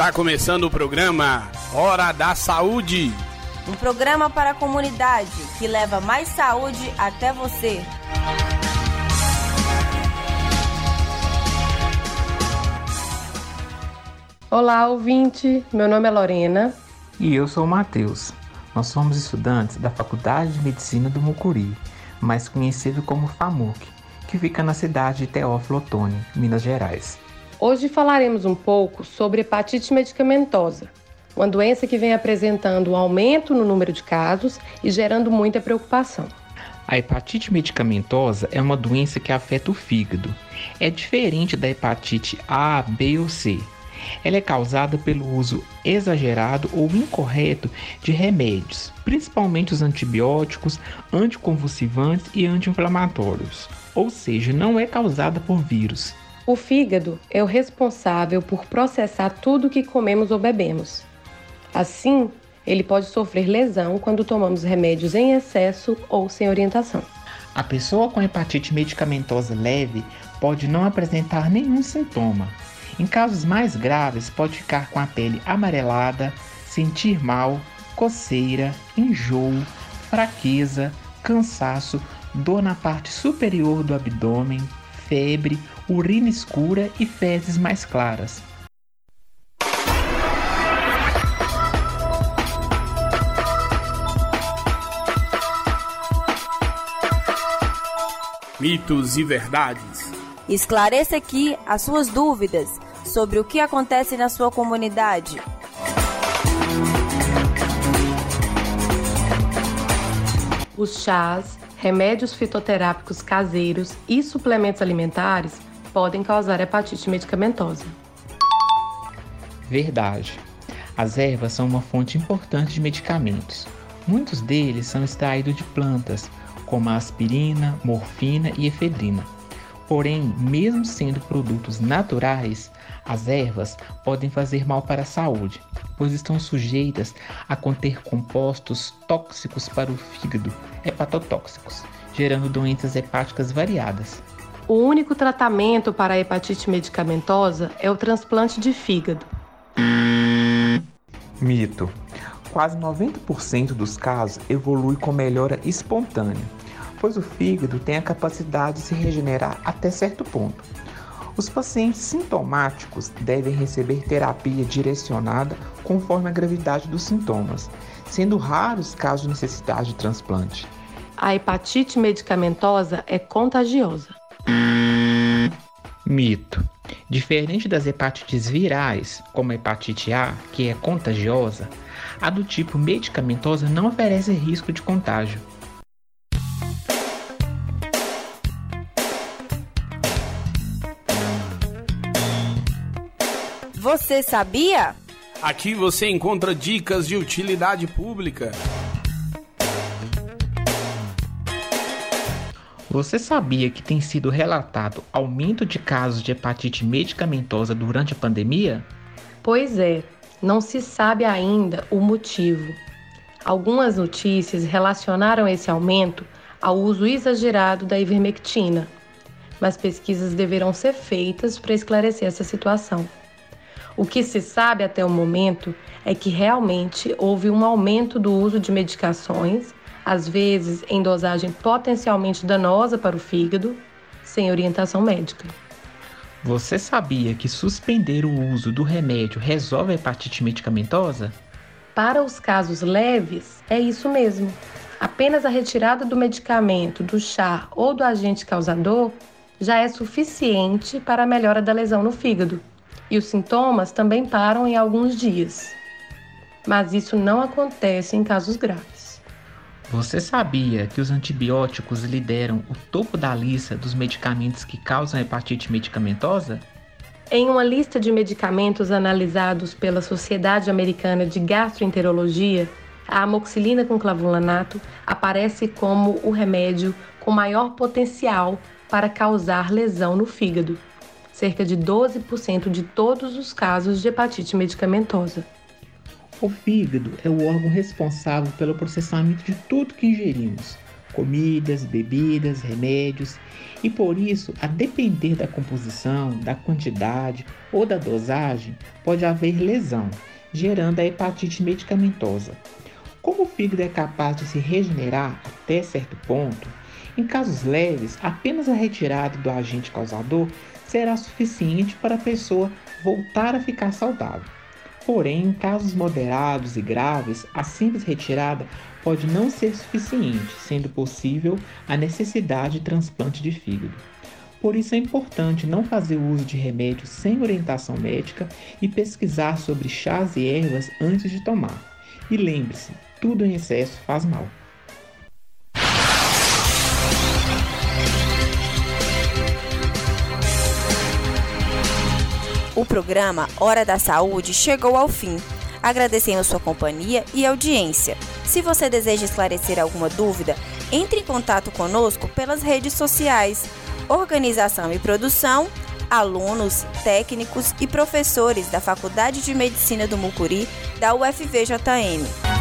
Está começando o programa Hora da Saúde. Um programa para a comunidade que leva mais saúde até você. Olá, ouvinte. Meu nome é Lorena. E eu sou o Matheus. Nós somos estudantes da Faculdade de Medicina do Mucuri, mais conhecido como FAMUC, que fica na cidade de Teófilo Otoni, Minas Gerais. Hoje falaremos um pouco sobre hepatite medicamentosa, uma doença que vem apresentando um aumento no número de casos e gerando muita preocupação. A hepatite medicamentosa é uma doença que afeta o fígado. É diferente da hepatite A, B ou C. Ela é causada pelo uso exagerado ou incorreto de remédios, principalmente os antibióticos, anticonvulsivantes e anti-inflamatórios. Ou seja, não é causada por vírus. O fígado é o responsável por processar tudo que comemos ou bebemos. Assim, ele pode sofrer lesão quando tomamos remédios em excesso ou sem orientação. A pessoa com hepatite medicamentosa leve pode não apresentar nenhum sintoma. Em casos mais graves, pode ficar com a pele amarelada, sentir mal, coceira, enjoo, fraqueza, cansaço, dor na parte superior do abdômen, febre, urina escura e fezes mais claras. Mitos e verdades. Esclareça aqui as suas dúvidas sobre o que acontece na sua comunidade. Os chás, remédios fitoterápicos caseiros e suplementos alimentares podem causar hepatite medicamentosa. Verdade. As ervas são uma fonte importante de medicamentos. Muitos deles são extraídos de plantas, como a aspirina, morfina e efedrina. Porém, mesmo sendo produtos naturais, as ervas podem fazer mal para a saúde, pois estão sujeitas a conter compostos tóxicos para o fígado, hepatotóxicos, gerando doenças hepáticas variadas. O único tratamento para a hepatite medicamentosa é o transplante de fígado. Mito. Quase 90% dos casos evolui com melhora espontânea, pois o fígado tem a capacidade de se regenerar até certo ponto. Os pacientes sintomáticos devem receber terapia direcionada conforme a gravidade dos sintomas, sendo raros casos de necessidade de transplante. A hepatite medicamentosa é contagiosa. Mito. Diferente das hepatites virais, como a hepatite A, que é contagiosa, a do tipo medicamentosa não oferece risco de contágio. Você sabia? Aqui você encontra dicas de utilidade pública. Você sabia que tem sido relatado aumento de casos de hepatite medicamentosa durante a pandemia? Pois é, não se sabe ainda o motivo. Algumas notícias relacionaram esse aumento ao uso exagerado da ivermectina, mas pesquisas deverão ser feitas para esclarecer essa situação. O que se sabe até o momento é que realmente houve um aumento do uso de medicações, às vezes em dosagem potencialmente danosa para o fígado, sem orientação médica. Você sabia que suspender o uso do remédio resolve a hepatite medicamentosa? Para os casos leves, é isso mesmo. Apenas a retirada do medicamento, do chá ou do agente causador já é suficiente para a melhora da lesão no fígado e os sintomas também param em alguns dias. Mas isso não acontece em casos graves. Você sabia que os antibióticos lideram o topo da lista dos medicamentos que causam hepatite medicamentosa? Em uma lista de medicamentos analisados pela Sociedade Americana de Gastroenterologia, a amoxicilina com clavulanato aparece como o remédio com maior potencial para causar lesão no fígado cerca de 12% de todos os casos de hepatite medicamentosa. O fígado é o órgão responsável pelo processamento de tudo que ingerimos, comidas, bebidas, remédios, e por isso, a depender da composição, da quantidade ou da dosagem, pode haver lesão, gerando a hepatite medicamentosa. Como o fígado é capaz de se regenerar até certo ponto, em casos leves, apenas a retirada do agente causador será suficiente para a pessoa voltar a ficar saudável. Porém, em casos moderados e graves, a simples retirada pode não ser suficiente, sendo possível a necessidade de transplante de fígado. Por isso é importante não fazer uso de remédios sem orientação médica e pesquisar sobre chás e ervas antes de tomar. E lembre-se, tudo em excesso faz mal. O programa Hora da Saúde chegou ao fim. Agradecemos sua companhia e audiência. Se você deseja esclarecer alguma dúvida, entre em contato conosco pelas redes sociais. Organização e produção, alunos, técnicos e professores da Faculdade de Medicina do Mucuri da UFVJM.